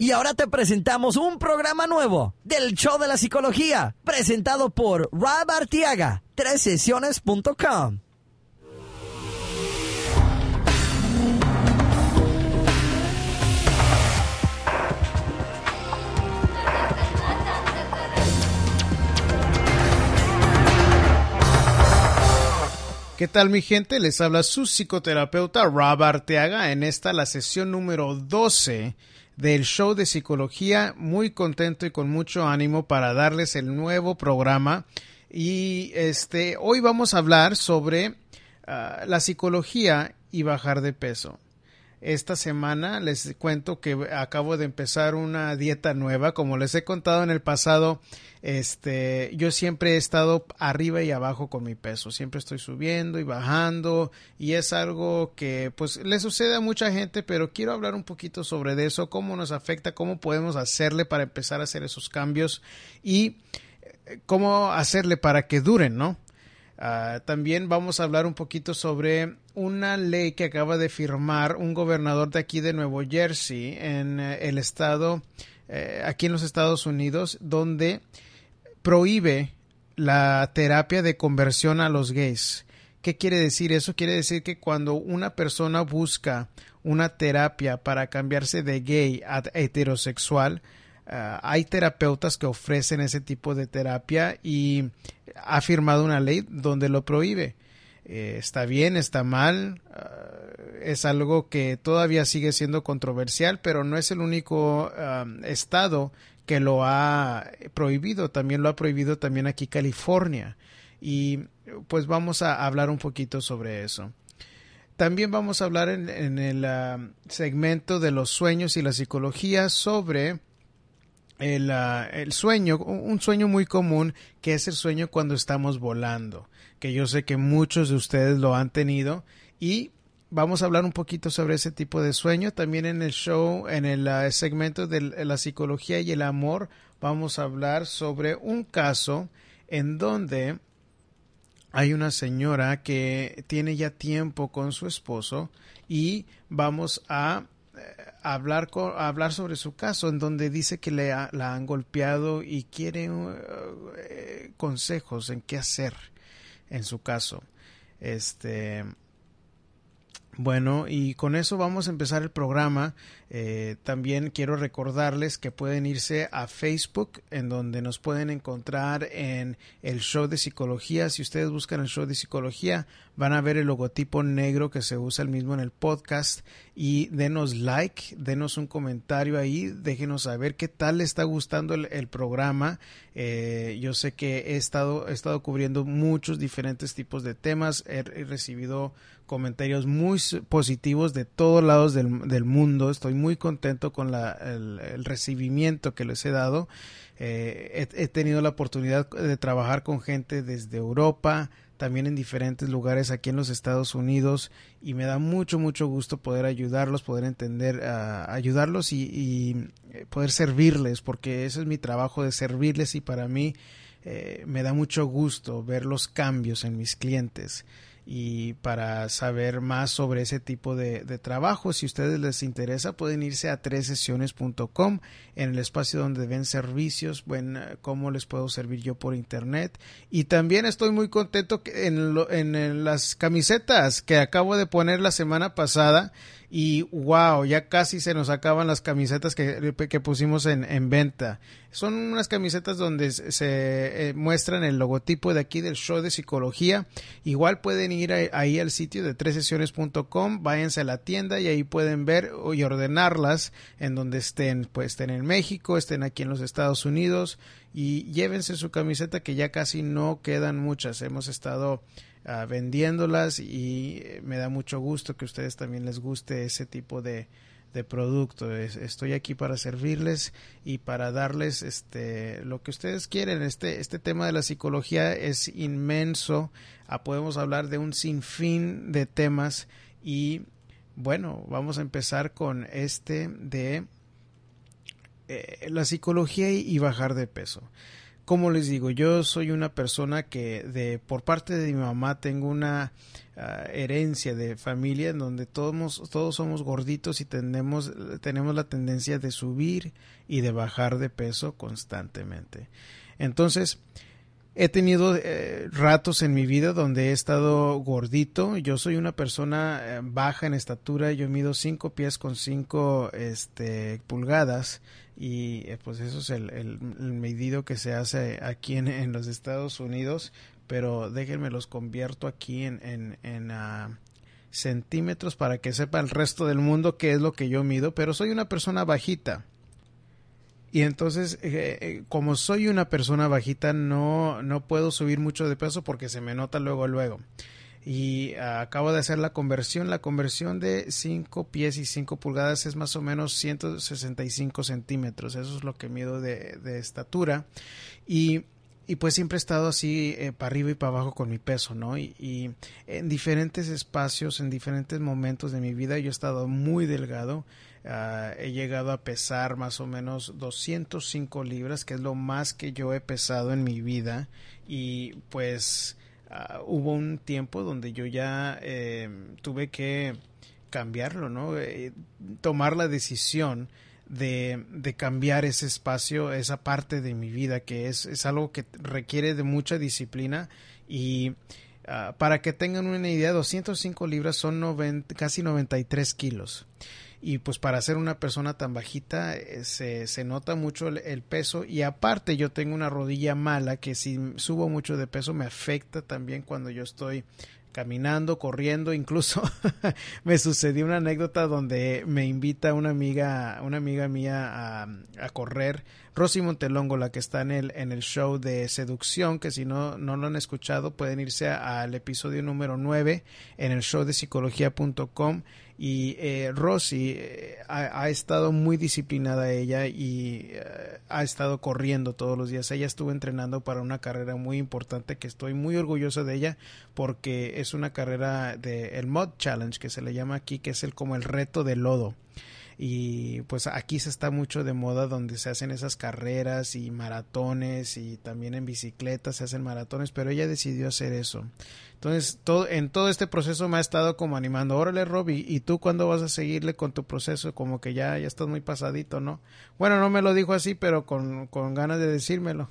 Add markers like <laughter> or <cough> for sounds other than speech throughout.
Y ahora te presentamos un programa nuevo del Show de la Psicología, presentado por Rob Artiaga, sesiones.com. ¿Qué tal mi gente? Les habla su psicoterapeuta Rob Arteaga en esta la sesión número 12 del show de psicología. Muy contento y con mucho ánimo para darles el nuevo programa. Y este hoy vamos a hablar sobre ah, la psicología y bajar de peso. Esta semana les cuento que acabo de empezar una dieta nueva. Como les he contado en el pasado, este, yo siempre he estado arriba y abajo con mi peso. Siempre estoy subiendo y bajando. Y es algo que, pues, le sucede a mucha gente, pero quiero hablar un poquito sobre eso, cómo nos afecta, cómo podemos hacerle para empezar a hacer esos cambios y eh, cómo hacerle para que duren, ¿no? Ah, también vamos a hablar un poquito sobre una ley que acaba de firmar un gobernador de aquí de Nuevo Jersey, en eh, el estado, eh, aquí en los Estados Unidos, donde prohíbe la terapia de conversión a los gays. ¿Qué quiere decir eso? Quiere decir que cuando una persona busca una terapia para cambiarse de gay a heterosexual, Ah, hay terapeutas que ofrecen ese tipo de terapia y ha firmado una ley donde lo prohíbe. Eh, está bien, está mal, ah, es algo que todavía sigue siendo controversial, pero no es el único estado que lo ha prohibido, también lo ha prohibido también aquí California. Y pues vamos a hablar un poquito sobre eso. También vamos a hablar en, el segmento de los sueños y la psicología sobre el, ah, el, sueño, un sueño muy común que es el sueño cuando estamos volando, que yo sé que muchos de ustedes lo han tenido y vamos a hablar un poquito sobre ese tipo de sueño. También en el show, en el ah, segmento de la psicología y el amor, vamos a hablar sobre un caso en donde hay una señora que tiene ya tiempo con su esposo y vamos a hablar, hablar sobre su caso, en donde dice que le la han golpeado y quiere uh, consejos en qué hacer en su caso. Este, bueno, y con eso vamos a empezar el programa. Eh, también quiero recordarles que pueden irse a Facebook, en donde nos pueden encontrar en el show de psicología. Si ustedes buscan el show de psicología, van a ver el logotipo negro que se usa el mismo en el podcast. Y denos like, denos un comentario ahí, déjenos saber qué tal le está gustando el, programa. Eh, yo sé que he estado, he estado cubriendo muchos diferentes tipos de temas, he recibido comentarios muy positivos de todos lados del, del mundo. Estoy muy contento con la, el, recibimiento que les he dado. Eh, he, tenido la oportunidad de trabajar con gente desde Europa, también en diferentes lugares aquí en los Estados Unidos y me da mucho, mucho gusto poder ayudarlos, poder entender, ayudarlos y, y, eh, poder servirles, porque ese es mi trabajo de servirles y para mí eh, me da mucho gusto ver los cambios en mis clientes y para saber más sobre ese tipo de, trabajo, si a ustedes les interesa, pueden irse a tresesiones.com en el espacio donde ven servicios, bueno, cómo les puedo servir yo por internet. Y también estoy muy contento en, en las camisetas que acabo de poner la semana pasada y wow, ya casi se nos acaban las camisetas que, que pusimos en, en, venta. Son unas camisetas donde se eh, muestran el logotipo de aquí del show de psicología. Igual pueden ir ahí al sitio de tresesiones.com, váyanse a la tienda y ahí pueden ver y ordenarlas en donde estén, pues estén en México, estén aquí en los Estados Unidos y llévense su camiseta que ya casi no quedan muchas. Hemos estado Ah, vendiéndolas y eh, me da mucho gusto que a ustedes también les guste ese tipo de, de producto. estoy aquí para servirles y para darles este lo que ustedes quieren. Este, este tema de la psicología es inmenso. Ah, podemos hablar de un sinfín de temas y bueno, vamos a empezar con este de eh, la psicología y bajar de peso como les digo, yo soy una persona que de por parte de mi mamá tengo una ah, herencia de familia en donde todos, somos gorditos y tenemos, tenemos la tendencia de subir y de bajar de peso constantemente. Entonces, He tenido eh, ratos en mi vida donde he estado gordito. Yo soy una persona eh, baja en estatura. Yo mido 5 pies con 5 este, pulgadas. Y eh, pues eso es el, medido que se hace aquí en, los Estados Unidos. Pero déjenme los convierto aquí en, en, ah, centímetros para que sepa el resto del mundo qué es lo que yo mido. Pero soy una persona bajita. Y entonces, eh, eh, como soy una persona bajita, no, no puedo subir mucho de peso porque se me nota luego, luego. Y ah, acabo de hacer la conversión. La conversión de 5 pies y 5 pulgadas es más o menos 165 centímetros. Eso es lo que mido de, de estatura. Y y pues siempre he estado así eh, para arriba y para abajo con mi peso, ¿no? Y, en diferentes espacios, en diferentes momentos de mi vida, yo he estado muy delgado Ah, he llegado a pesar más o menos 205 libras, que es lo más que yo he pesado en mi vida. Y pues ah, hubo un tiempo donde yo ya em, tuve que cambiarlo, ¿no? Eh, tomar la decisión de, de, cambiar ese espacio, esa parte de mi vida, que es, es algo que requiere de mucha disciplina y ah, para que tengan una idea, 205 libras son 90, casi 93 kilos y pues para ser una persona tan bajita eh, se, se, nota mucho el, peso. Y aparte yo tengo una rodilla mala que si subo mucho de peso me afecta también cuando yo estoy caminando, corriendo, incluso <laughs> me sucedió una anécdota donde me invita una amiga, una amiga mía a, a, correr, Rosy Montelongo, la que está en el, en el show de seducción, que si no, no lo han escuchado pueden irse al episodio número 9 en el show de psicología.com y eh, Rosy eh, ha, estado muy disciplinada ella y eh, ha estado corriendo todos los días. Ella estuvo entrenando para una carrera muy importante que estoy muy orgulloso de ella porque es una carrera de el Mod Challenge que se le llama aquí, que es el como el reto de lodo y pues aquí se está mucho de moda donde se hacen esas carreras y maratones y también en bicicleta se hacen maratones, pero ella decidió hacer eso. Entonces, todo, en todo este proceso me ha estado como animando, órale Robbie, ¿y tú cuándo vas a seguirle con tu proceso? Como que ya, ya estás muy pasadito, ¿no? Bueno, no me lo dijo así, pero con, con ganas de decírmelo.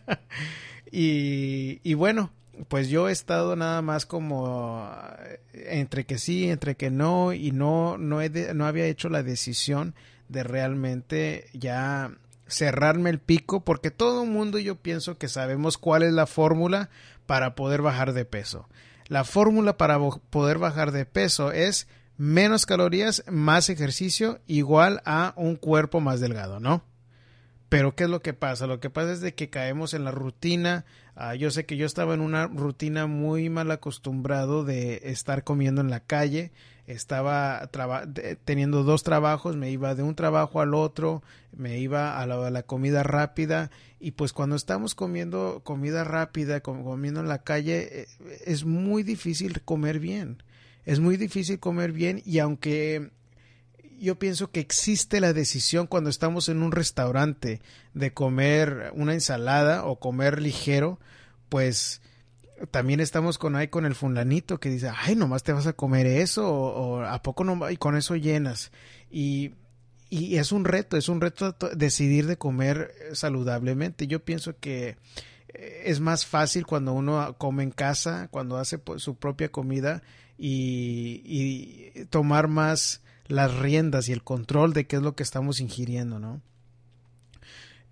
<laughs> y, y bueno, pues yo he estado nada más como eh, entre que sí, entre que no y no no he no había hecho la decisión de realmente ya cerrarme el pico porque todo el mundo yo pienso que sabemos cuál es la fórmula para poder bajar de peso. La fórmula para poder bajar de peso es menos calorías, más ejercicio, igual a un cuerpo más delgado, ¿no? Pero ¿qué es lo que pasa? Lo que pasa es de que caemos en la rutina. Ah, yo sé que yo estaba en una rutina muy mal acostumbrado de estar comiendo en la calle. Estaba teniendo dos trabajos, me iba de un trabajo al otro, me iba a la, comida rápida y pues cuando estamos comiendo comida rápida, comiendo en la calle, eh, es muy difícil comer bien. Es muy difícil comer bien y aunque yo pienso que existe la decisión cuando estamos en un restaurante de comer una ensalada o comer ligero, pues también estamos con ahí con el fulanito que dice, ay, nomás te vas a comer eso o, a poco no y con eso llenas. Y, y es un reto, es un reto decidir de comer saludablemente. Yo pienso que eh, es más fácil cuando uno come en casa, cuando hace pues, su propia comida y, y tomar más las riendas y el control de qué es lo que estamos ingiriendo, ¿no?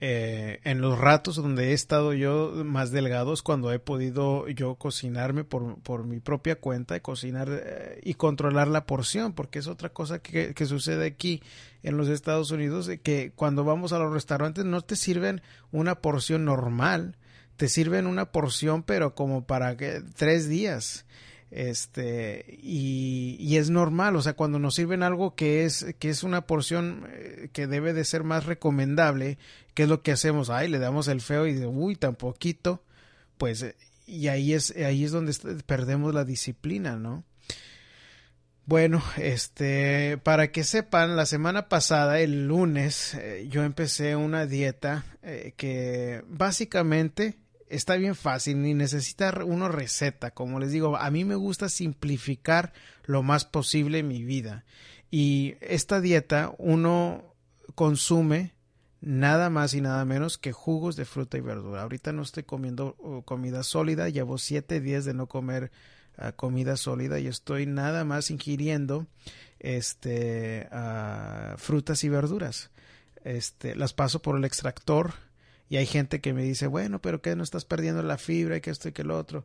Eh, en los ratos donde he estado yo más delgados, cuando he podido yo cocinarme por, por mi propia cuenta y cocinar eh, y controlar la porción, porque es otra cosa que, que, sucede aquí en los Estados Unidos, que cuando vamos a los restaurantes no te sirven una porción normal, te sirven una porción pero como para que, tres días este y, y, es normal o sea cuando nos sirven algo que es que es una porción eh, que debe de ser más recomendable qué es lo que hacemos ay le damos el feo y de uy tan poquito pues y ahí es ahí es donde perdemos la disciplina no Bueno, este, para que sepan, la semana pasada, el lunes, eh, yo empecé una dieta eh, que básicamente está bien fácil, ni necesita una receta. Como les digo, a mí me gusta simplificar lo más posible mi vida. Y esta dieta uno consume nada más y nada menos que jugos de fruta y verdura. Ahorita no estoy comiendo comida sólida, llevo siete días de no comer uh, comida sólida y estoy nada más ingiriendo este uh, frutas y verduras. Este, las paso por el extractor y hay gente que me dice, bueno, pero que no estás perdiendo la fibra y que esto y que lo otro.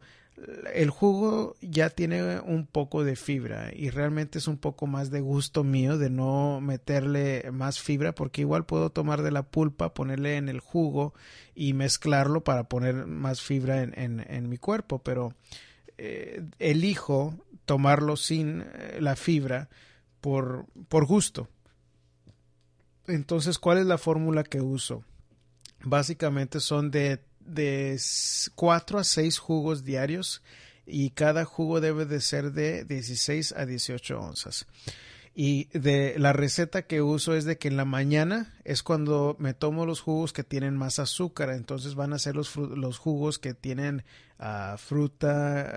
El jugo ya tiene un poco de fibra y realmente es un poco más de gusto mío de no meterle más fibra porque igual puedo tomar de la pulpa, ponerle en el jugo y mezclarlo para poner más fibra en, en, mi cuerpo, pero eh, elijo tomarlo sin eh, la fibra por, por gusto. Entonces, ¿cuál es la fórmula que uso? Básicamente son de, de 4 a 6 jugos diarios y cada jugo debe de ser de 16 a 18 onzas. Y de la receta que uso es de que en la mañana es cuando me tomo los jugos que tienen más azúcar, entonces van a ser los, los jugos que tienen uh, fruta,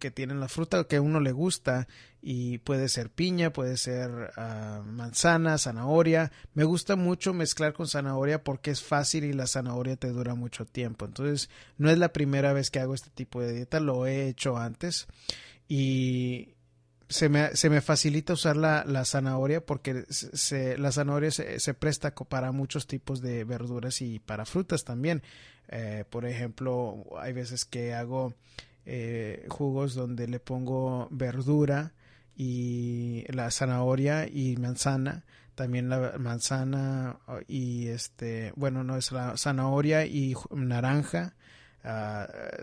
que tienen la fruta que a uno le gusta y puede ser piña, puede ser uh, manzana, zanahoria. Me gusta mucho mezclar con zanahoria porque es fácil y la zanahoria te dura mucho tiempo. Entonces no es la primera vez que hago este tipo de dieta, lo he hecho antes y se me, se me facilita usar la, la zanahoria porque se, la zanahoria se, se, presta para muchos tipos de verduras y para frutas también. Eh, por ejemplo, hay veces que hago eh, jugos donde le pongo verdura y la zanahoria y manzana. También la manzana y este, bueno, no es la zanahoria y naranja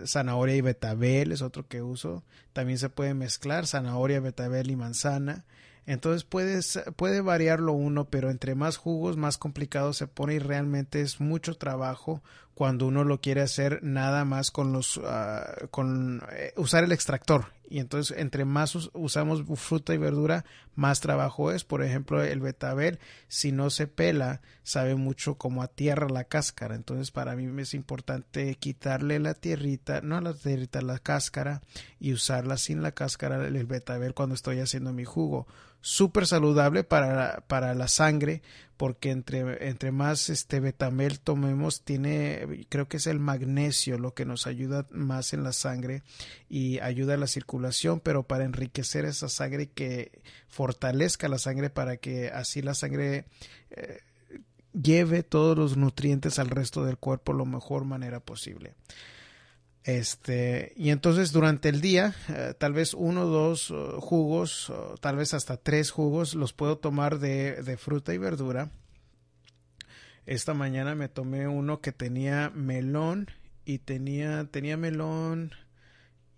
Zanahoria y betabel es otro que uso. También se puede mezclar zanahoria, betabel y manzana. Entonces puedes, puede variarlo uno, pero entre más jugos, más complicado se pone y realmente es mucho trabajo cuando uno lo quiere hacer nada más con los uh, con eh, usar el extractor y entonces entre más usamos fruta y verdura más trabajo es. Por ejemplo el betabel si no se pela sabe mucho como a tierra la cáscara. Entonces para mí es importante quitarle la tierrita no la tierrita la cáscara y usarla sin la cáscara el betabel cuando estoy haciendo mi jugo súper saludable para, para la sangre porque entre, entre más este betamel tomemos tiene creo que es el magnesio lo que nos ayuda más en la sangre y ayuda a la circulación pero para enriquecer esa sangre que fortalezca la sangre para que así la sangre eh, lleve todos los nutrientes al resto del cuerpo lo mejor manera posible este, y entonces durante el día, eh, tal vez uno o dos jugos, tal vez hasta tres jugos, los puedo tomar de, de, fruta y verdura. Esta mañana me tomé uno que tenía melón y tenía, tenía melón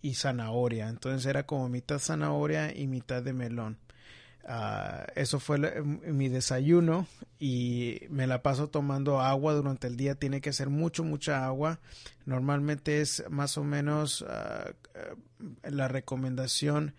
y zanahoria. Entonces era como mitad zanahoria y mitad de melón. Uh, eso fue mi desayuno y me la paso tomando agua durante el día. Tiene que ser mucho, mucha agua. Normalmente es más o menos uh, la recomendación.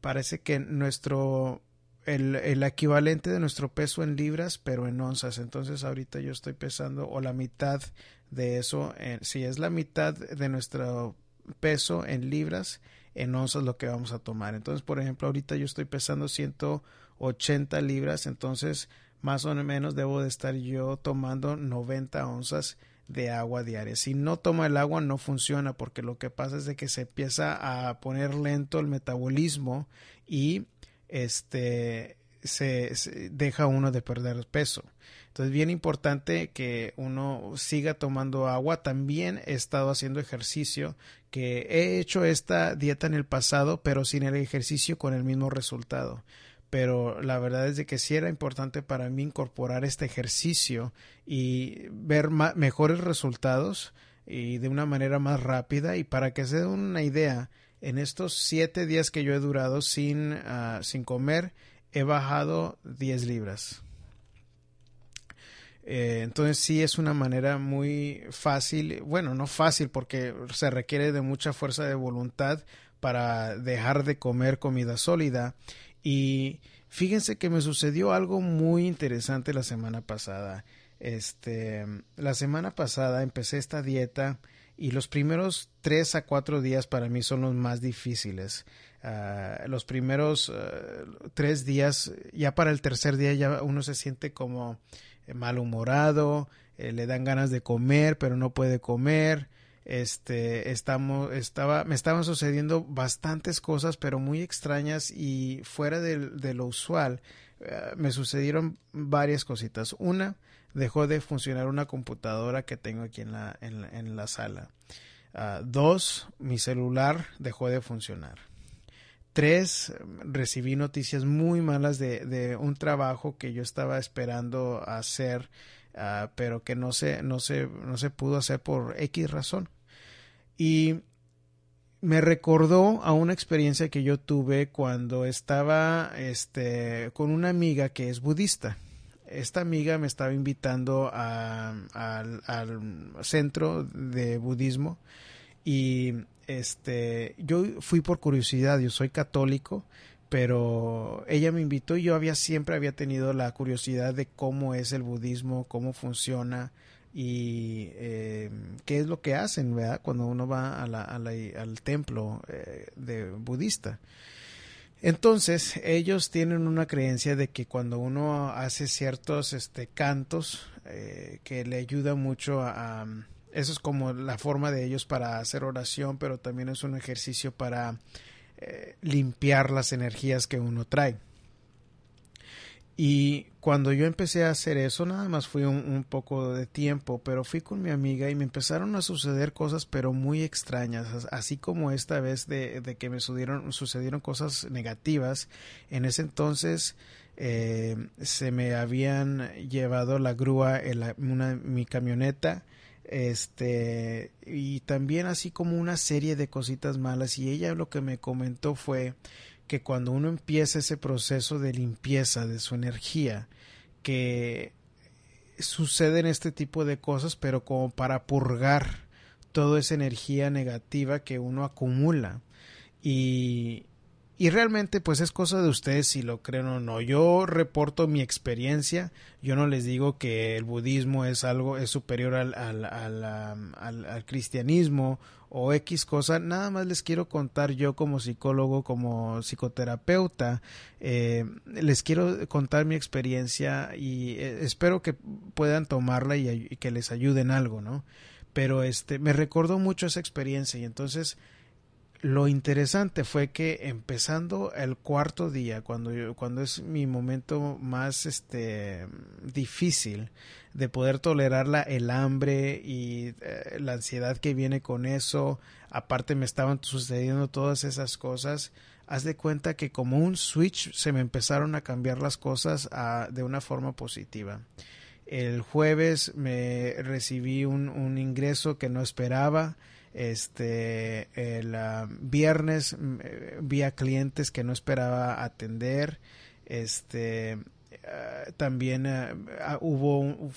Parece que nuestro el, el, equivalente de nuestro peso en libras, pero en onzas. Entonces ahorita yo estoy pesando o la mitad de eso. En, si es la mitad de nuestro peso en libras, en onzas lo que vamos a tomar. Entonces, por ejemplo, ahorita yo estoy pesando 180 libras, entonces más o menos debo de estar yo tomando 90 onzas de agua diaria. Si no toma el agua no funciona porque lo que pasa es de que se empieza a poner lento el metabolismo y este se, se deja uno de perder peso. Entonces, bien importante que uno siga tomando agua. También he estado haciendo ejercicio, que he hecho esta dieta en el pasado, pero sin el ejercicio con el mismo resultado. Pero la verdad es de que sí era importante para mí incorporar este ejercicio y ver mejores resultados y de una manera más rápida. Y para que se den una idea, en estos siete días que yo he durado sin, uh, sin comer, he bajado 10 libras. Eh, entonces sí es una manera muy fácil, bueno, no fácil porque se requiere de mucha fuerza de voluntad para dejar de comer comida sólida Y fíjense que me sucedió algo muy interesante la semana pasada. Este, la semana pasada empecé esta dieta y los primeros tres a cuatro días para mí son los más difíciles. Ah, los primeros ah, tres días, ya para el tercer día ya uno se siente como malhumorado, eh, le dan ganas de comer, pero no puede comer. Este, estamos, estaba, me estaban sucediendo bastantes cosas, pero muy extrañas y fuera de, lo usual. Ah, me sucedieron varias cositas. Una, dejó de funcionar una computadora que tengo aquí en la, en, la sala. Ah, dos, mi celular dejó de funcionar. Tres, recibí noticias muy malas de, un trabajo que yo estaba esperando hacer, ah, pero que no se, no, se, no se pudo hacer por X razón. Y me recordó a una experiencia que yo tuve cuando estaba este, con una amiga que es budista esta amiga me estaba invitando al, centro de budismo y este yo fui por curiosidad yo soy católico pero ella me invitó y yo había siempre había tenido la curiosidad de cómo es el budismo cómo funciona y eh, qué es lo que hacen ¿verdad? cuando uno va al templo eh, de budista entonces, ellos tienen una creencia de que cuando uno hace ciertos este, cantos, eh, que le ayuda mucho a, Eso es como la forma de ellos para hacer oración, pero también es un ejercicio para eh, limpiar las energías que uno trae. Y cuando yo empecé a hacer eso, nada más fue un, poco de tiempo, pero fui con mi amiga y me empezaron a suceder cosas, pero muy extrañas, así como esta vez de, que me sucedieron, sucedieron cosas negativas. En ese entonces eh, se me habían llevado la grúa en una, mi camioneta este y también así como una serie de cositas malas y ella lo que me comentó fue que cuando uno empieza ese proceso de limpieza de su energía, que suceden este tipo de cosas, pero como para purgar toda esa energía negativa que uno acumula. Y, y realmente pues es cosa de ustedes si lo creen o no. Yo reporto mi experiencia, yo no les digo que el budismo es algo, es superior al, al, al, al, cristianismo o X cosa, nada más les quiero contar yo como psicólogo, como psicoterapeuta, eh, les quiero contar mi experiencia y eh, espero que puedan tomarla y, y que les ayuden algo, ¿no? Pero este, me recordó mucho esa experiencia y entonces lo interesante fue que empezando el cuarto día, cuando, yo, cuando es mi momento más este, difícil de poder tolerar la, el hambre y eh, la ansiedad que viene con eso, aparte me estaban sucediendo todas esas cosas, haz de cuenta que como un switch se me empezaron a cambiar las cosas a, de una forma positiva. El jueves me recibí un, un ingreso que no esperaba, este, el ah, viernes mm, eh, vi a clientes que no esperaba atender. Este, ah, también ah, hubo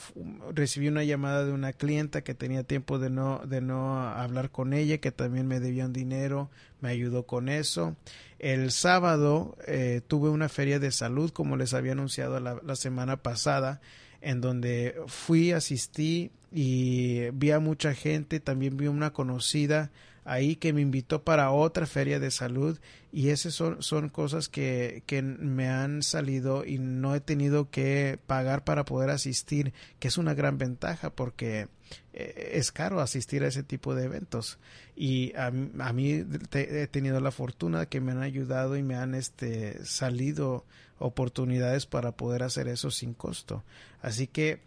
recibí una llamada de una clienta que tenía tiempo de no de no hablar con ella que también me debía un dinero me ayudó con eso el sábado eh, tuve una feria de salud como les había anunciado la semana pasada en donde fui, asistí y vi a mucha gente, también vi una conocida ahí que me invitó para otra feria de salud y esas son, son cosas que, que me han salido y no he tenido que pagar para poder asistir, que es una gran ventaja porque eh, es caro asistir a ese tipo de eventos. Y a, mí he tenido la fortuna que me han ayudado y me han este salido oportunidades para poder hacer eso sin costo. Así que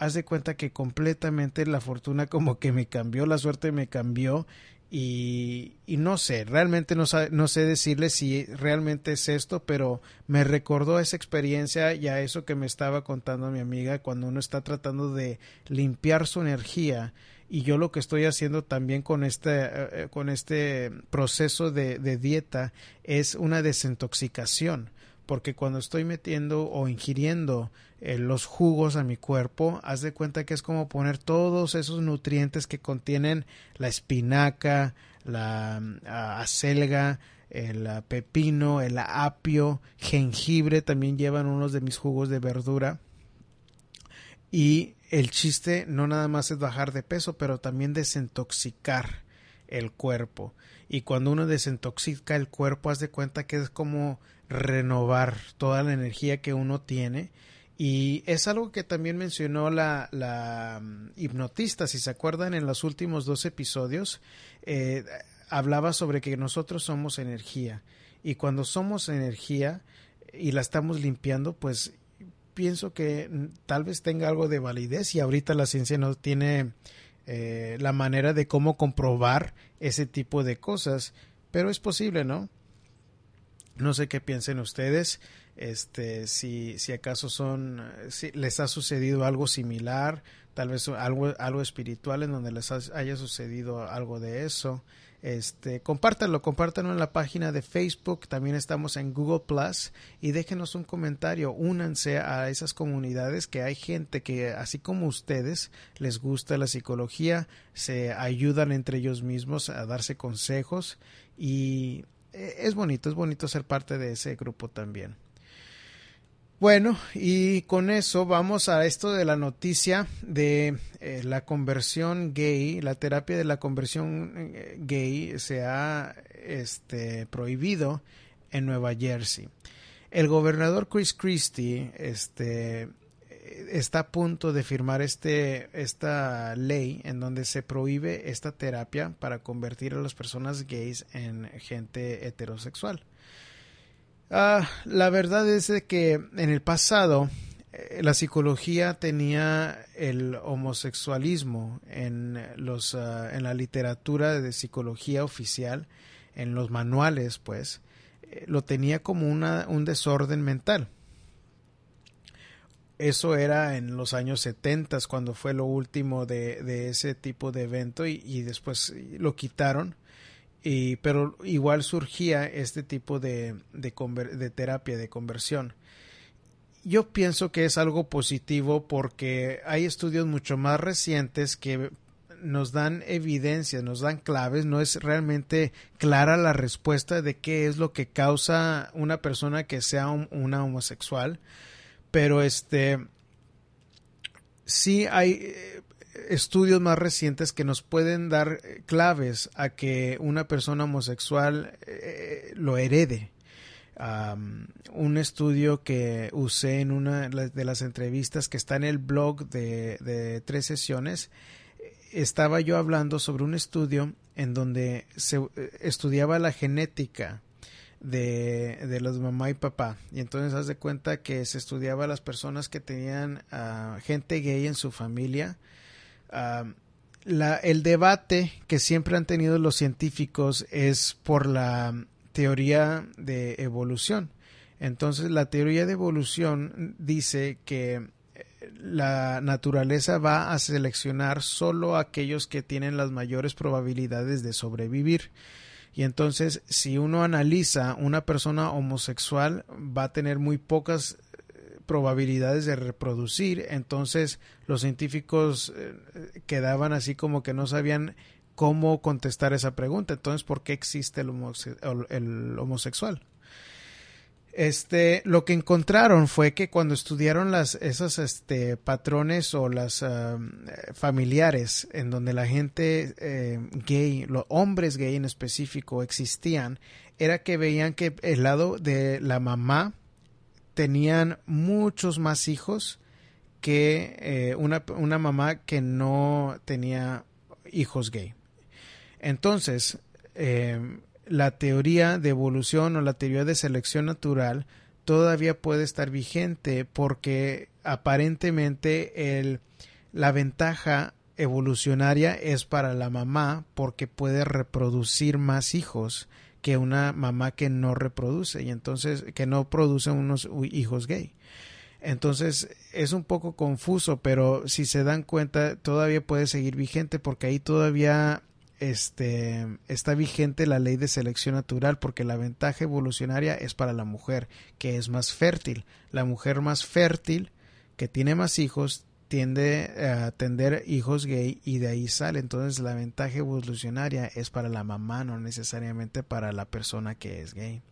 haz de cuenta que completamente la fortuna como que me cambió la suerte me cambió y, y, no sé, realmente no, no, sé decirle si realmente es esto, pero me recordó esa experiencia y a eso que me estaba contando mi amiga cuando uno está tratando de limpiar su energía. Y yo lo que estoy haciendo también con este, eh, eh, con este proceso de, de dieta es una desintoxicación porque cuando estoy metiendo o ingiriendo eh, los jugos a mi cuerpo, haz de cuenta que es como poner todos esos nutrientes que contienen la espinaca, la mm, acelga, el ah, pepino, el apio, jengibre, también llevan unos de mis jugos de verdura. Y el chiste no nada más es bajar de peso, pero también desintoxicar el cuerpo. Y cuando uno desintoxica el cuerpo, haz de cuenta que es como renovar toda la energía que uno tiene. Y es algo que también mencionó la, la mm, hipnotista, si se acuerdan, en los últimos dos episodios, eh, hablaba sobre que nosotros somos energía. Y cuando somos energía y la estamos limpiando, pues pienso que mm, tal vez tenga algo de validez y ahorita la ciencia no tiene eh, la manera de cómo comprobar ese tipo de cosas, pero es posible, ¿no? No sé qué piensen ustedes, este, si, si acaso son, si les ha sucedido algo similar, tal vez algo, algo espiritual en donde les haya sucedido algo de eso. Este, compártanlo, compártanlo en la página de Facebook, también estamos en Google Plus y déjenos un comentario, únanse a esas comunidades que hay gente que así como ustedes les gusta la psicología, se ayudan entre ellos mismos a darse consejos y es bonito, es bonito ser parte de ese grupo también. Bueno, y con eso vamos a esto de la noticia de eh, la conversión gay, la terapia de la conversión eh, gay se ha este, prohibido en Nueva Jersey. El gobernador Chris Christie este, está a punto de firmar este, esta ley en donde se prohíbe esta terapia para convertir a las personas gays en gente heterosexual. Ah, la verdad es que en el pasado eh, la psicología tenía el homosexualismo en los ah, en la literatura de psicología oficial, en los manuales, pues, eh, lo tenía como una, un desorden mental. Eso era en los años 70 cuando fue lo último de, de ese tipo de evento y, después lo quitaron. Y, pero igual surgía este tipo de, terapia, de conversión. Yo pienso que es algo positivo porque hay estudios mucho más recientes que nos dan evidencias, nos dan claves, no es realmente clara la respuesta de qué es lo que causa una persona que sea una homosexual, pero este sí hay estudios más recientes que nos pueden dar eh, claves a que una persona homosexual eh, lo herede. un estudio que usé en una de las entrevistas que está en el blog de, tres sesiones, estaba yo hablando sobre un estudio en donde se eh, estudiaba la genética de, de los mamá y papá. Y entonces haz de cuenta que se estudiaba a las personas que tenían gente gay en su familia la, el debate que siempre han tenido los científicos es por la teoría de evolución. Entonces la teoría de evolución dice que eh, la naturaleza va a seleccionar solo aquellos que tienen las mayores probabilidades de sobrevivir. Y entonces, si uno analiza una persona homosexual, va a tener muy pocas probabilidades de reproducir. Entonces los científicos eh, quedaban así como que no sabían cómo contestar esa pregunta. Entonces, ¿por qué existe el, homosexual? Este, lo que encontraron fue que cuando estudiaron las, esos este, patrones o las ah, familiares en donde la gente eh, gay, los hombres gay en específico existían, era que veían que el lado de la mamá tenían muchos más hijos que eh, una, una, mamá que no tenía hijos gay. Entonces, em, la teoría de evolución o la teoría de selección natural todavía puede estar vigente porque aparentemente el, la ventaja evolucionaria es para la mamá porque puede reproducir más hijos que una mamá que no reproduce y entonces que no produce unos hijos gay. Entonces es un poco confuso, pero si se dan cuenta todavía puede seguir vigente porque ahí todavía este, está vigente la ley de selección natural porque la ventaja evolucionaria es para la mujer que es más fértil. La mujer más fértil que tiene más hijos tiende a tener hijos gay y de ahí sale. Entonces la ventaja evolucionaria es para la mamá, no necesariamente para la persona que es gay.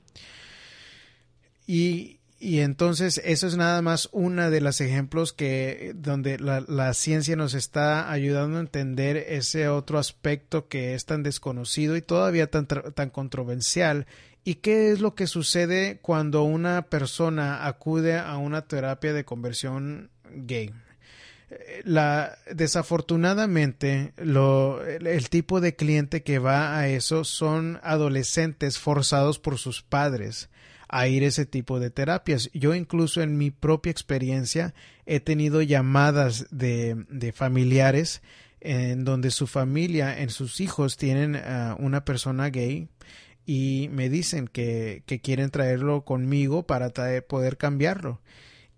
Y, y entonces eso es nada más una de los ejemplos que donde la, la, ciencia nos está ayudando a entender ese otro aspecto que es tan desconocido y todavía tan, tan controversial. Y qué es lo que sucede cuando una persona acude a una terapia de conversión gay la desafortunadamente lo, el tipo de cliente que va a eso son adolescentes forzados por sus padres a ir ese tipo de terapias. Yo incluso en mi propia experiencia he tenido llamadas de, de familiares en donde su familia, en sus hijos tienen a una persona gay y me dicen que, que quieren traerlo conmigo para poder cambiarlo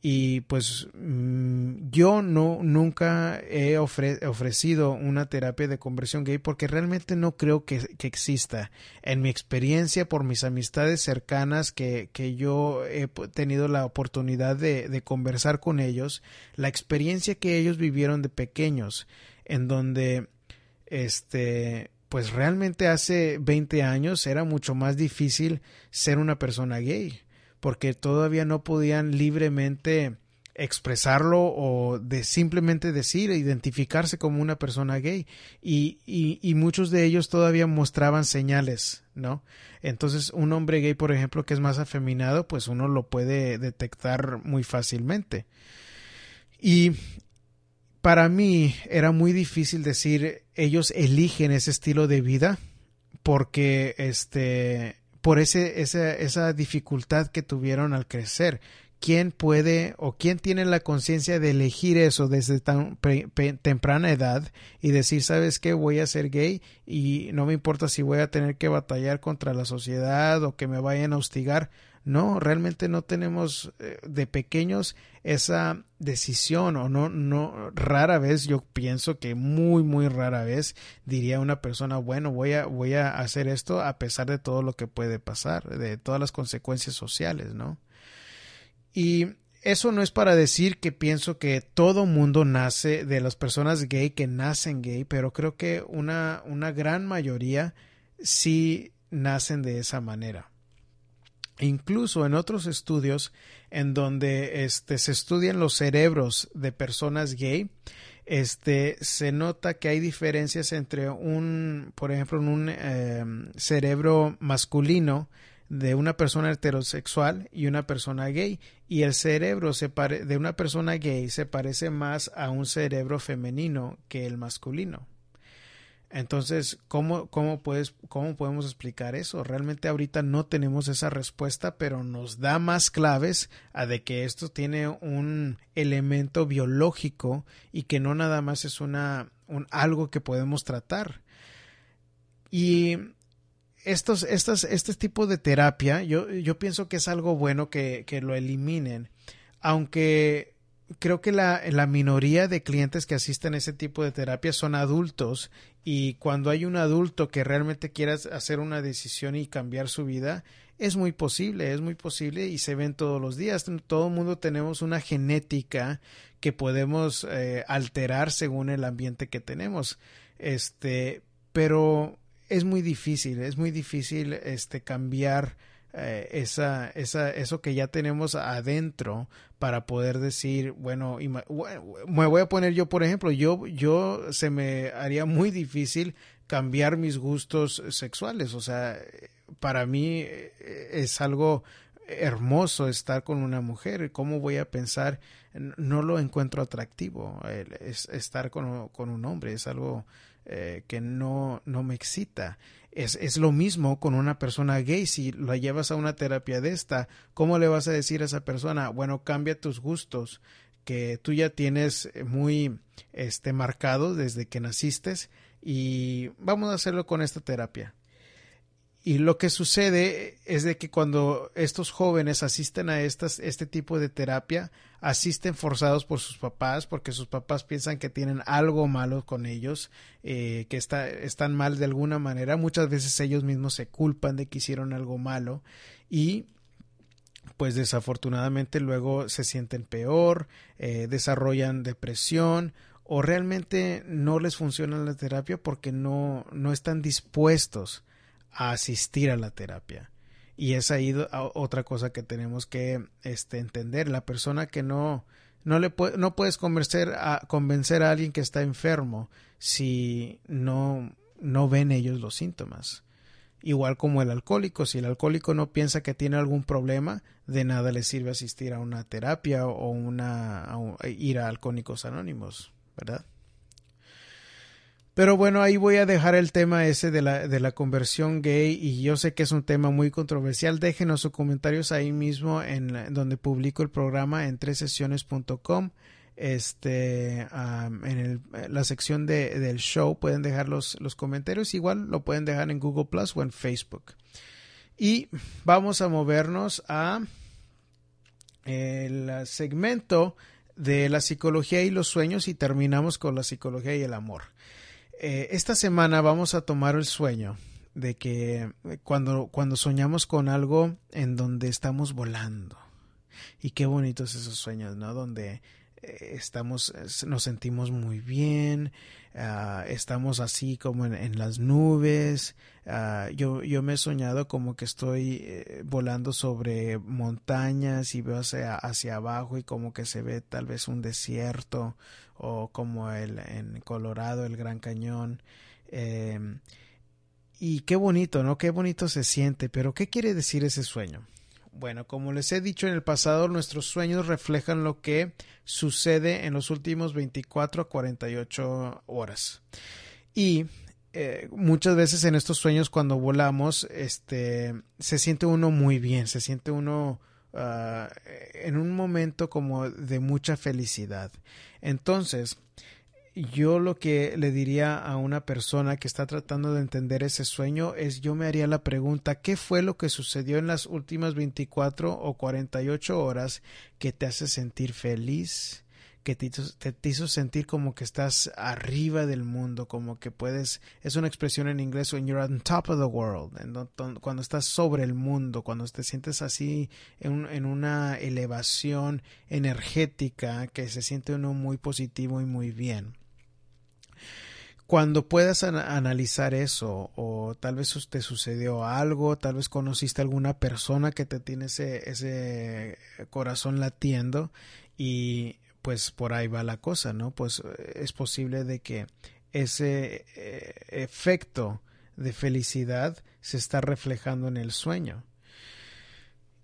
y pues mm, yo no nunca he ofrecido una terapia de conversión gay porque realmente no creo que, exista. En mi experiencia por mis amistades cercanas que, que yo he tenido la oportunidad de, de, conversar con ellos la experiencia que ellos vivieron de pequeños en donde este pues realmente hace 20 años era mucho más difícil ser una persona gay porque todavía no podían libremente expresarlo o de simplemente decir, identificarse como una persona gay y, y, muchos de ellos todavía mostraban señales, ¿no? Entonces un hombre gay, por ejemplo, que es más afeminado, pues uno lo puede detectar muy fácilmente. Y para mí era muy difícil decir ellos eligen ese estilo de vida porque este por ese, esa, esa dificultad que tuvieron al crecer. ¿Quién puede o quién tiene la conciencia de elegir eso desde tan temprana edad y decir, sabes qué, voy a ser gay y no me importa si voy a tener que batallar contra la sociedad o que me vayan a hostigar? No, realmente no tenemos eh, de pequeños esa decisión o no, no, rara vez yo pienso que muy, muy rara vez diría una persona, bueno, voy a, voy a hacer esto a pesar de todo lo que puede pasar, de todas las consecuencias sociales, ¿no? Y eso no es para decir que pienso que todo mundo nace de las personas gay que nacen gay, pero creo que una, una gran mayoría sí nacen de esa manera. Incluso en otros estudios en donde este, se estudian los cerebros de personas gay, este, se nota que hay diferencias entre un, por ejemplo, un em, cerebro masculino de una persona heterosexual y una persona gay y el cerebro se de una persona gay se parece más a un cerebro femenino que el masculino. Entonces, ¿cómo, cómo, puedes, ¿cómo podemos explicar eso? Realmente ahorita no tenemos esa respuesta, pero nos da más claves a de que esto tiene un elemento biológico y que no nada más es una, un, algo que podemos tratar. Y estos, estas, este tipo de terapia, yo, yo pienso que es algo bueno que, que lo eliminen, aunque creo que la, la, minoría de clientes que asisten a ese tipo de terapia son adultos y cuando hay un adulto que realmente quiera hacer una decisión y cambiar su vida, es muy posible, es muy posible y se ven todos los días. Todo el mundo tenemos una genética que podemos eh, alterar según el ambiente que tenemos. Este, pero es muy difícil, es muy difícil este cambiar eh, esa, esa, eso que ya tenemos adentro para poder decir, bueno, me voy a poner yo, por ejemplo, yo, yo se me haría muy difícil cambiar mis gustos sexuales, o sea, para mí eh, es algo hermoso estar con una mujer, ¿cómo voy a pensar? No lo encuentro atractivo, es, estar con, con, un hombre es algo eh, que no, no me excita. Es, es, lo mismo con una persona gay. Si la llevas a una terapia de esta, ¿cómo le vas a decir a esa persona, bueno, cambia tus gustos que tú ya tienes muy este marcado desde que naciste y vamos a hacerlo con esta terapia? Y lo que sucede es de que cuando estos jóvenes asisten a estas, este tipo de terapia, asisten forzados por sus papás, porque sus papás piensan que tienen algo malo con ellos, eh, que está, están mal de alguna manera. Muchas veces ellos mismos se culpan de que hicieron algo malo y pues desafortunadamente luego se sienten peor, eh, desarrollan depresión o realmente no les funciona la terapia porque no, no están dispuestos a asistir a la terapia. Y es ahí otra cosa que tenemos que este, entender. La persona que no, no, le no puedes convencer a, convencer a alguien que está enfermo si no, no ven ellos los síntomas. Igual como el alcohólico, si el alcohólico no piensa que tiene algún problema, de nada le sirve asistir a una terapia o una, ir a alcohólicos anónimos, ¿verdad? Pero bueno, ahí voy a dejar el tema ese de la, de la conversión gay y yo sé que es un tema muy controversial. Déjenos sus comentarios ahí mismo en donde publico el programa en tresesiones.com. Este, en la sección de, del show pueden dejar los, los comentarios. Igual lo pueden dejar en Google Plus o en Facebook. Y vamos a movernos a el segmento de la psicología y los sueños y terminamos con la psicología y el amor. Eh, esta semana vamos a tomar el sueño de que eh, cuando, cuando soñamos con algo en donde estamos volando. Y qué bonitos esos sueños, ¿no? Donde estamos, nos sentimos muy bien, ah, estamos así como en, las nubes. Ah, yo, yo me he soñado como que estoy volando sobre montañas y veo hacia, hacia abajo y como que se ve tal vez un desierto o como el, en Colorado, el Gran Cañón. Em, y qué bonito, ¿no? Qué bonito se siente, pero ¿qué quiere decir ese sueño? Bueno, como les he dicho en el pasado, nuestros sueños reflejan lo que sucede en los últimos 24 a 48 horas. Y eh, muchas veces en estos sueños cuando volamos, este, se siente uno muy bien, se siente uno Ah, en un momento como de mucha felicidad. Entonces, yo lo que le diría a una persona que está tratando de entender ese sueño es yo me haría la pregunta ¿qué fue lo que sucedió en las últimas 24 o 48 horas que te hace sentir feliz? que te hizo, sentir como que estás arriba del mundo, como que puedes, es una expresión en inglés, when you're on top of the world, cuando estás sobre el mundo, cuando te sientes así en, en una elevación energética que se siente uno muy positivo y muy bien cuando puedas analizar eso o tal vez te sucedió algo, tal vez conociste alguna persona que te tiene ese, ese corazón latiendo y pues por ahí va la cosa, ¿no? Pues eh, es posible de que ese eh, efecto de felicidad se está reflejando en el sueño.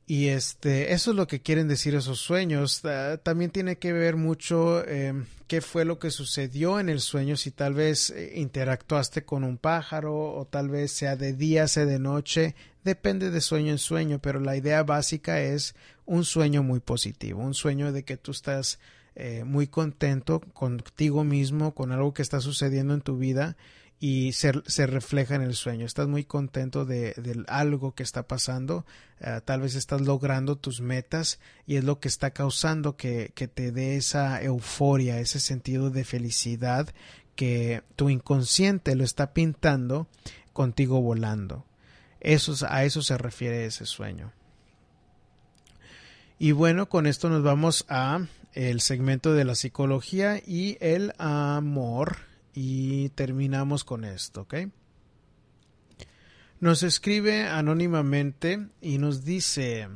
Y este, eso es lo que quieren decir esos sueños. también tiene que ver mucho em, qué fue lo que sucedió en el sueño, si tal vez eh, interactuaste con un pájaro o tal vez sea de día, sea de noche, depende de sueño en sueño, pero la idea básica es un sueño muy positivo, un sueño de que tú estás eh, muy contento contigo mismo, con algo que está sucediendo en tu vida y se, se refleja en el sueño. Estás muy contento de, algo que está pasando, eh, tal vez estás logrando tus metas y es lo que está causando que, que te dé esa euforia, ese sentido de felicidad que tu inconsciente lo está pintando contigo volando. Eso, a eso se refiere ese sueño. Y bueno, con esto nos vamos a el segmento de la psicología y el amor y terminamos con esto, ¿ok? Nos escribe anónimamente y nos dice,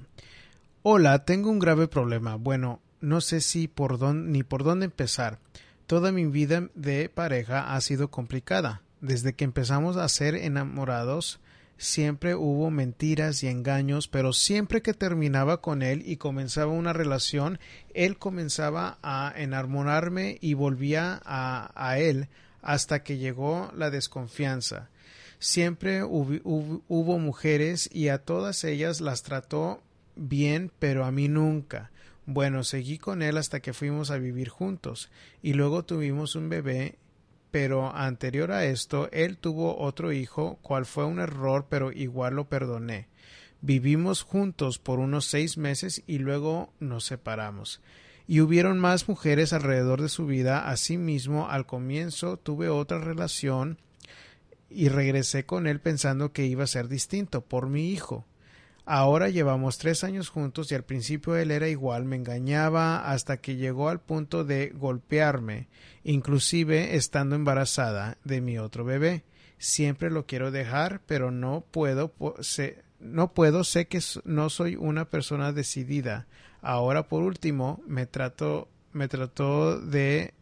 hola, tengo un grave problema. Bueno, no sé si por dónde, ni por dónde empezar. Toda mi vida de pareja ha sido complicada. Desde que empezamos a ser enamorados, siempre hubo mentiras y engaños, pero siempre que terminaba con él y comenzaba una relación, él comenzaba a enamorarme y volvía a, a él hasta que llegó la desconfianza. Siempre hubo, hubo mujeres y a todas ellas las trató bien, pero a mí nunca. Bueno, seguí con él hasta que fuimos a vivir juntos y luego tuvimos un bebé pero anterior a esto él tuvo otro hijo, cual fue un error, pero igual lo perdoné. Vivimos juntos por unos seis meses y luego nos separamos. Y hubieron más mujeres alrededor de su vida. Asimismo, al comienzo tuve otra relación y regresé con él pensando que iba a ser distinto por mi hijo. Ahora llevamos tres años juntos y al principio él era igual, me engañaba hasta que llegó al punto de golpearme, inclusive estando embarazada de mi otro bebé. Siempre lo quiero dejar, pero no puedo, sé, no puedo, sé que no soy una persona decidida. Ahora por último me trató, me trató de,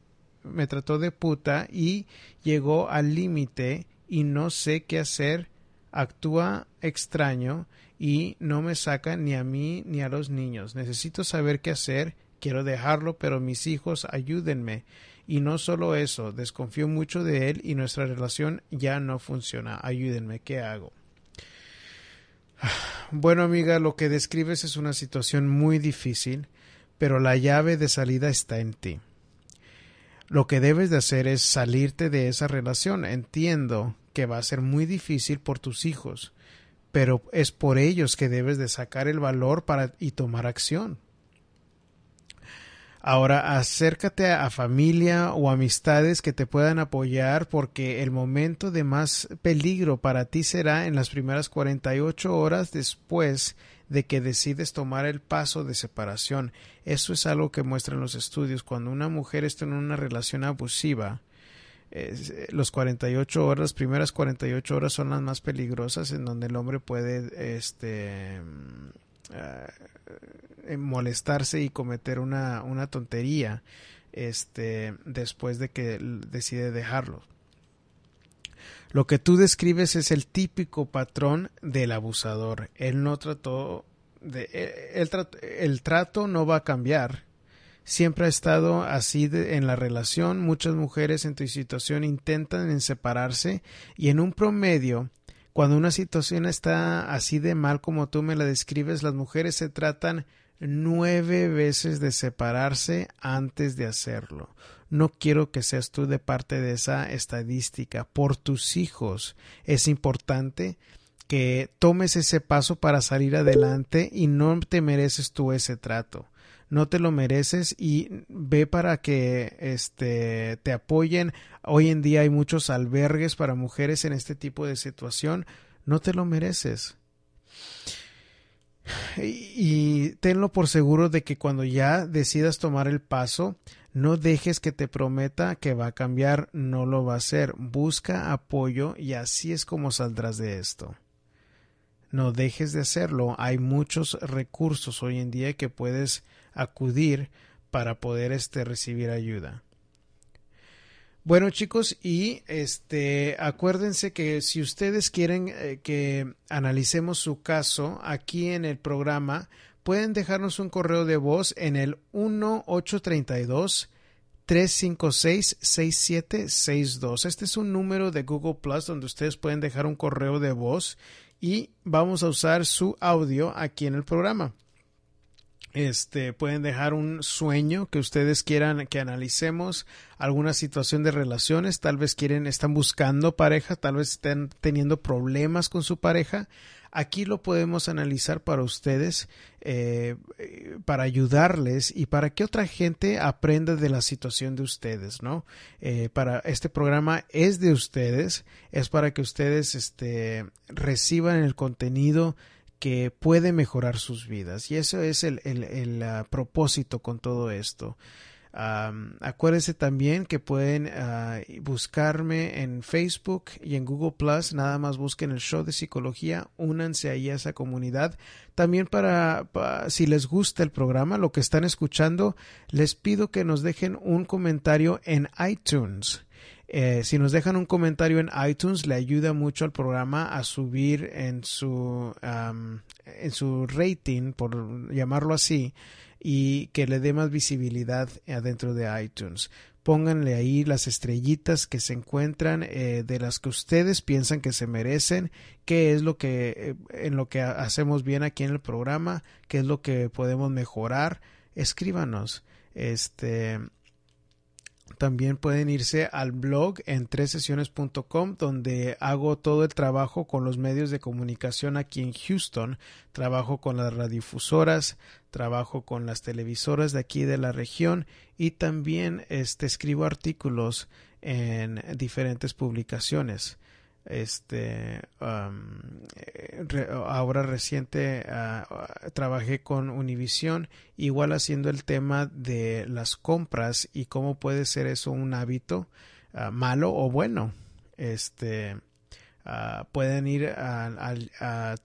me trató de puta y llegó al límite y no sé qué hacer. Actúa extraño y no me saca ni a mí ni a los niños. Necesito saber qué hacer, quiero dejarlo, pero mis hijos ayúdenme. Y no solo eso, desconfío mucho de él y nuestra relación ya no funciona. Ayúdenme, ¿qué hago? <sighs> Bueno, amiga, lo que describes es una situación muy difícil, pero la llave de salida está en ti. Lo que debes de hacer es salirte de esa relación. Entiendo que va a ser muy difícil por tus hijos, pero es por ellos que debes de sacar el valor para y tomar acción. Ahora acércate a familia o amistades que te puedan apoyar porque el momento de más peligro para ti será en las primeras 48 horas después de que decides tomar el paso de separación. Eso es algo que muestran los estudios. Cuando una mujer está en una relación abusiva, los 48 horas, las primeras 48 horas son las más peligrosas en donde el hombre puede este uh, molestarse y cometer una, una tontería este después de que decide dejarlo. Lo que tú describes es el típico patrón del abusador. Él no trató de el, el trato no va a cambiar siempre ha estado así en la relación. Muchas mujeres en tu situación intentan en separarse y en un promedio, cuando una situación está así de mal como tú me la describes, las mujeres se tratan nueve veces de separarse antes de hacerlo. No quiero que seas tú de parte de esa estadística. Por tus hijos es importante que tomes ese paso para salir adelante y no te mereces tú ese trato no te lo mereces y ve para que este te apoyen. Hoy en día hay muchos albergues para mujeres en este tipo de situación. No te lo mereces. Y, tenlo por seguro de que cuando ya decidas tomar el paso, no dejes que te prometa que va a cambiar, no lo va a hacer. Busca apoyo y así es como saldrás de esto. No dejes de hacerlo. Hay muchos recursos hoy en día que puedes acudir para poder este, recibir ayuda. Bueno chicos, y este acuérdense que si ustedes quieren eh, que analicemos su caso aquí en el programa, pueden dejarnos un correo de voz en el 1832 356 6762. Este es un número de Google Plus donde ustedes pueden dejar un correo de voz y vamos a usar su audio aquí en el programa. Este, pueden dejar un sueño que ustedes quieran que analicemos, alguna situación de relaciones, tal vez quieren, están buscando pareja, tal vez estén teniendo problemas con su pareja. Aquí lo podemos analizar para ustedes, eh, para ayudarles y para que otra gente aprenda de la situación de ustedes, ¿no? Eh, para este programa es de ustedes, es para que ustedes, este, reciban el contenido que puede mejorar sus vidas. Y eso es el, el, ah, propósito con todo esto. acuérdense también que pueden ah, buscarme en Facebook y en Google Plus. Nada más busquen el show de psicología. Únanse ahí a esa comunidad. También para, si les gusta el programa, lo que están escuchando, les pido que nos dejen un comentario en iTunes. Eh, si nos dejan un comentario en iTunes, le ayuda mucho al programa a subir en su, en su rating, por llamarlo así, y que le dé más visibilidad adentro de iTunes. Pónganle ahí las estrellitas que se encuentran eh, de las que ustedes piensan que se merecen, qué es lo que eh, en lo que hacemos bien aquí en el programa, qué es lo que podemos mejorar. Escríbanos. Este, también pueden irse al blog en tresesiones.com donde hago todo el trabajo con los medios de comunicación aquí en Houston. Trabajo con las radiodifusoras, trabajo con las televisoras de aquí de la región y también este, escribo artículos en diferentes publicaciones. Este ahora reciente ah, trabajé con Univision igual haciendo el tema de las compras y cómo puede ser eso un hábito ah, malo o bueno. Este ah, pueden ir a, a, a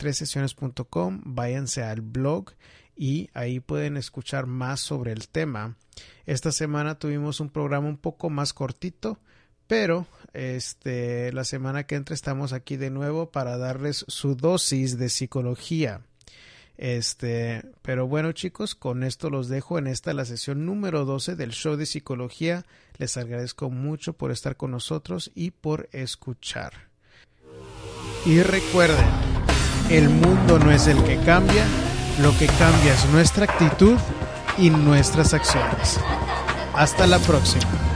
váyanse al blog y ahí pueden escuchar más sobre el tema. Esta semana tuvimos un programa un poco más cortito pero este la semana que entra estamos aquí de nuevo para darles su dosis de psicología. Este, pero bueno, chicos, con esto los dejo en esta la sesión número 12 del show de psicología. Les agradezco mucho por estar con nosotros y por escuchar. Y recuerden, el mundo no es el que cambia, lo que cambia es nuestra actitud y nuestras acciones. Hasta la próxima.